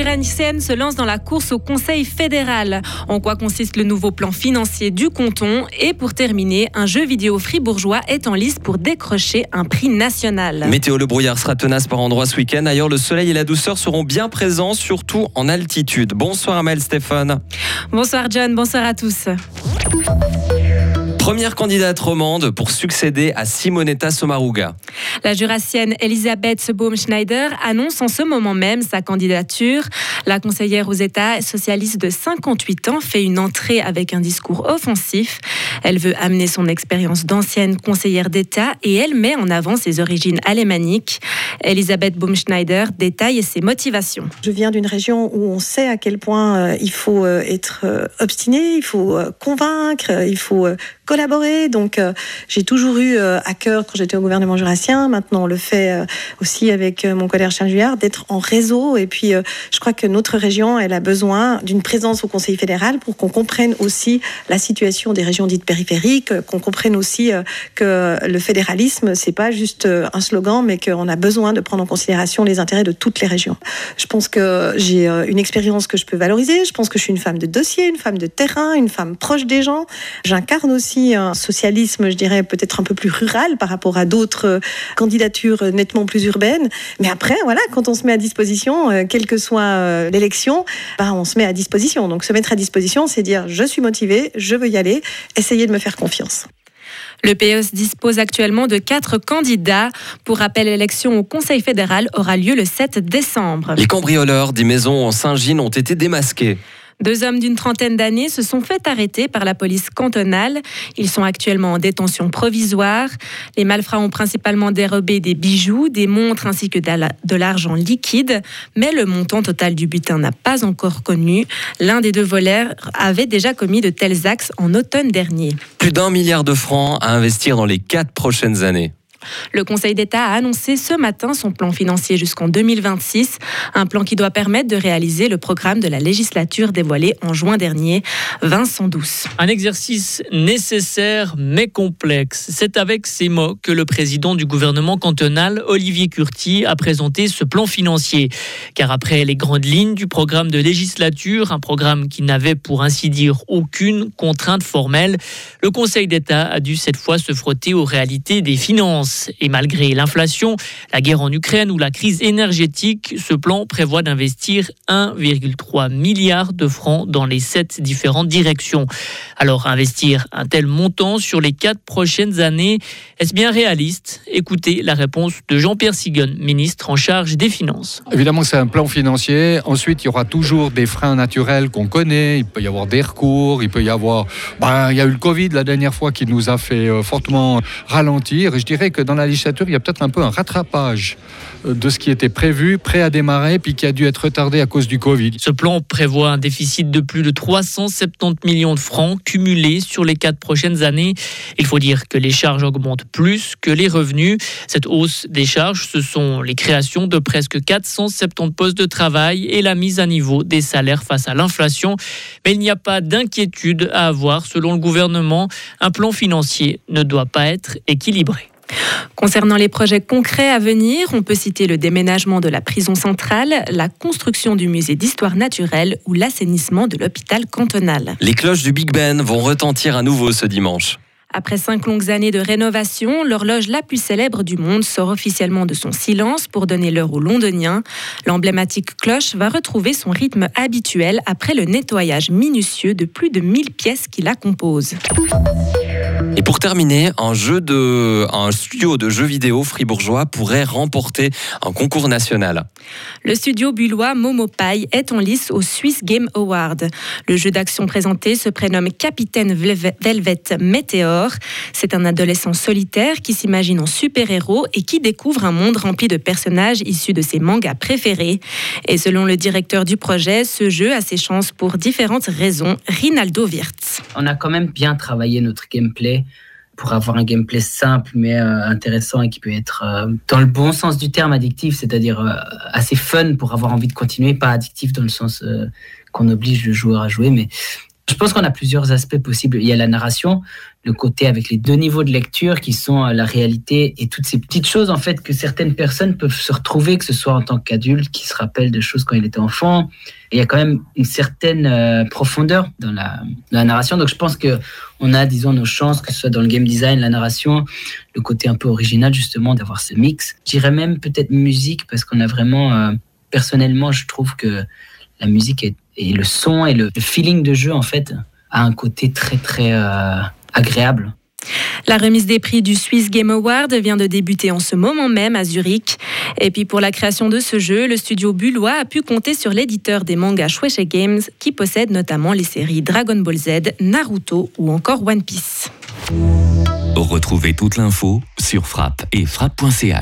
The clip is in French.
jurassienne se lance dans la course au Conseil fédéral. En quoi consiste le nouveau plan financier du canton? Et pour terminer, un jeu vidéo fribourgeois est en lice pour décrocher un prix national. Météo, le brouillard sera tenace par endroits ce week-end. Ailleurs, le soleil et la douceur seront bien présents, surtout en altitude. Bonsoir Amel Stéphane. Bonsoir John, bonsoir à tous. Première candidate romande pour succéder à Simonetta Sommaruga. La jurassienne Elisabeth Baumschneider annonce en ce moment même sa candidature. La conseillère aux États socialistes de 58 ans fait une entrée avec un discours offensif. Elle veut amener son expérience d'ancienne conseillère d'État et elle met en avant ses origines alémaniques. Elisabeth Baumschneider détaille ses motivations. Je viens d'une région où on sait à quel point euh, il faut euh, être euh, obstiné, il faut convaincre, il faut collaborer. Donc, euh, j'ai toujours eu euh, à cœur, quand j'étais au gouvernement jurassien, maintenant on le fait euh, aussi avec mon collègue Charles Juillard, d'être en réseau. Et puis, je crois que notre région, elle a besoin d'une présence au Conseil fédéral pour qu'on comprenne aussi la situation des régions dites périphériques, qu'on comprenne aussi que le fédéralisme, c'est pas juste un slogan, mais qu'on a besoin de prendre en considération les intérêts de toutes les régions. Je pense que j'ai une expérience que je peux valoriser. Je pense que je suis une femme de dossier, une femme de terrain, une femme proche des gens. J'incarne aussi un socialisme, je dirais, peut-être un peu plus rural par rapport à d'autres euh, candidatures nettement plus urbaines. Mais après, voilà, quand on se met à disposition, euh, quelle que soit euh, l'élection, bah, on se met à disposition. Donc se mettre à disposition, c'est dire je suis motivé, je veux y aller, essayez de me faire confiance. Le PES dispose actuellement de quatre candidats. Pour rappel, l'élection au Conseil fédéral aura lieu le 7 décembre. Les cambrioleurs des maisons en Saint-Gilles ont été démasqués. Deux hommes d'une trentaine d'années se sont fait arrêter par la police cantonale. Ils sont actuellement en détention provisoire. Les malfrats ont principalement dérobé des bijoux, des montres ainsi que de l'argent liquide, mais le montant total du butin n'a pas encore connu. L'un des deux voleurs avait déjà commis de tels axes en automne dernier. Plus d'un milliard de francs à investir dans les quatre prochaines années. Le Conseil d'État a annoncé ce matin son plan financier jusqu'en 2026, un plan qui doit permettre de réaliser le programme de la législature dévoilé en juin dernier. Vincent Douce. Un exercice nécessaire mais complexe. C'est avec ces mots que le président du gouvernement cantonal, Olivier Curti, a présenté ce plan financier. Car après les grandes lignes du programme de législature, un programme qui n'avait pour ainsi dire aucune contrainte formelle, le Conseil d'État a dû cette fois se frotter aux réalités des finances. Et malgré l'inflation, la guerre en Ukraine ou la crise énergétique, ce plan prévoit d'investir 1,3 milliard de francs dans les sept différentes directions. Alors investir un tel montant sur les quatre prochaines années, est-ce bien réaliste? Écoutez la réponse de Jean-Pierre Sigon, ministre en charge des Finances. Évidemment, c'est un plan financier. Ensuite, il y aura toujours des freins naturels qu'on connaît. Il peut y avoir des recours, il peut y avoir... Ben, il y a eu le Covid la dernière fois qui nous a fait euh, fortement ralentir. Et je dirais que dans la législature, il y a peut-être un peu un rattrapage euh, de ce qui était prévu, prêt à démarrer, puis qui a dû être retardé à cause du Covid. Ce plan prévoit un déficit de plus de 370 millions de francs cumulés sur les quatre prochaines années. Il faut dire que les charges augmentent plus que les revenus. Cette hausse des charges, ce sont les créations de presque 470 postes de travail et la mise à niveau des salaires face à l'inflation. Mais il n'y a pas d'inquiétude à avoir. Selon le gouvernement, un plan financier ne doit pas être équilibré. Concernant les projets concrets à venir, on peut citer le déménagement de la prison centrale, la construction du musée d'histoire naturelle ou l'assainissement de l'hôpital cantonal. Les cloches du Big Ben vont retentir à nouveau ce dimanche. Après cinq longues années de rénovation, l'horloge la plus célèbre du monde sort officiellement de son silence pour donner l'heure aux Londoniens. L'emblématique cloche va retrouver son rythme habituel après le nettoyage minutieux de plus de 1000 pièces qui la composent. Et pour terminer, un, jeu de, un studio de jeux vidéo fribourgeois pourrait remporter un concours national. Le studio bullois Momopai est en lice au Swiss Game Award. Le jeu d'action présenté se prénomme Capitaine Velvet Meteor. C'est un adolescent solitaire qui s'imagine en super-héros et qui découvre un monde rempli de personnages issus de ses mangas préférés. Et selon le directeur du projet, ce jeu a ses chances pour différentes raisons. Rinaldo Wirtz. On a quand même bien travaillé notre gameplay pour avoir un gameplay simple mais euh, intéressant et qui peut être euh, dans le bon sens du terme addictif, c'est-à-dire euh, assez fun pour avoir envie de continuer, pas addictif dans le sens qu'on oblige le joueur à jouer, mais Je pense qu'on a plusieurs aspects possibles. Il y a la narration, le côté avec les deux niveaux de lecture qui sont la réalité et toutes ces petites choses en fait que certaines personnes peuvent se retrouver, que ce soit en tant qu'adulte qui se rappellent de choses quand il était enfant. Il y a quand même une certaine euh, profondeur dans la, narration. Donc je pense que on a, disons, nos chances, que ce soit dans le game design, la narration, le côté un peu original justement d'avoir ce mix. Je dirais même peut-être musique parce qu'on a vraiment, euh, personnellement, je trouve que la musique est, et le son et le, feeling de jeu en fait a un côté très très euh, agréable. La remise des prix du Swiss Game Award vient de débuter en ce moment même à Zurich. Et puis pour la création de ce jeu, le studio Bullois a pu compter sur l'éditeur des mangas Shueisha Games qui possède notamment les séries Dragon Ball Z, Naruto ou encore One Piece. Retrouvez toute l'info sur frappe et frappe.ch.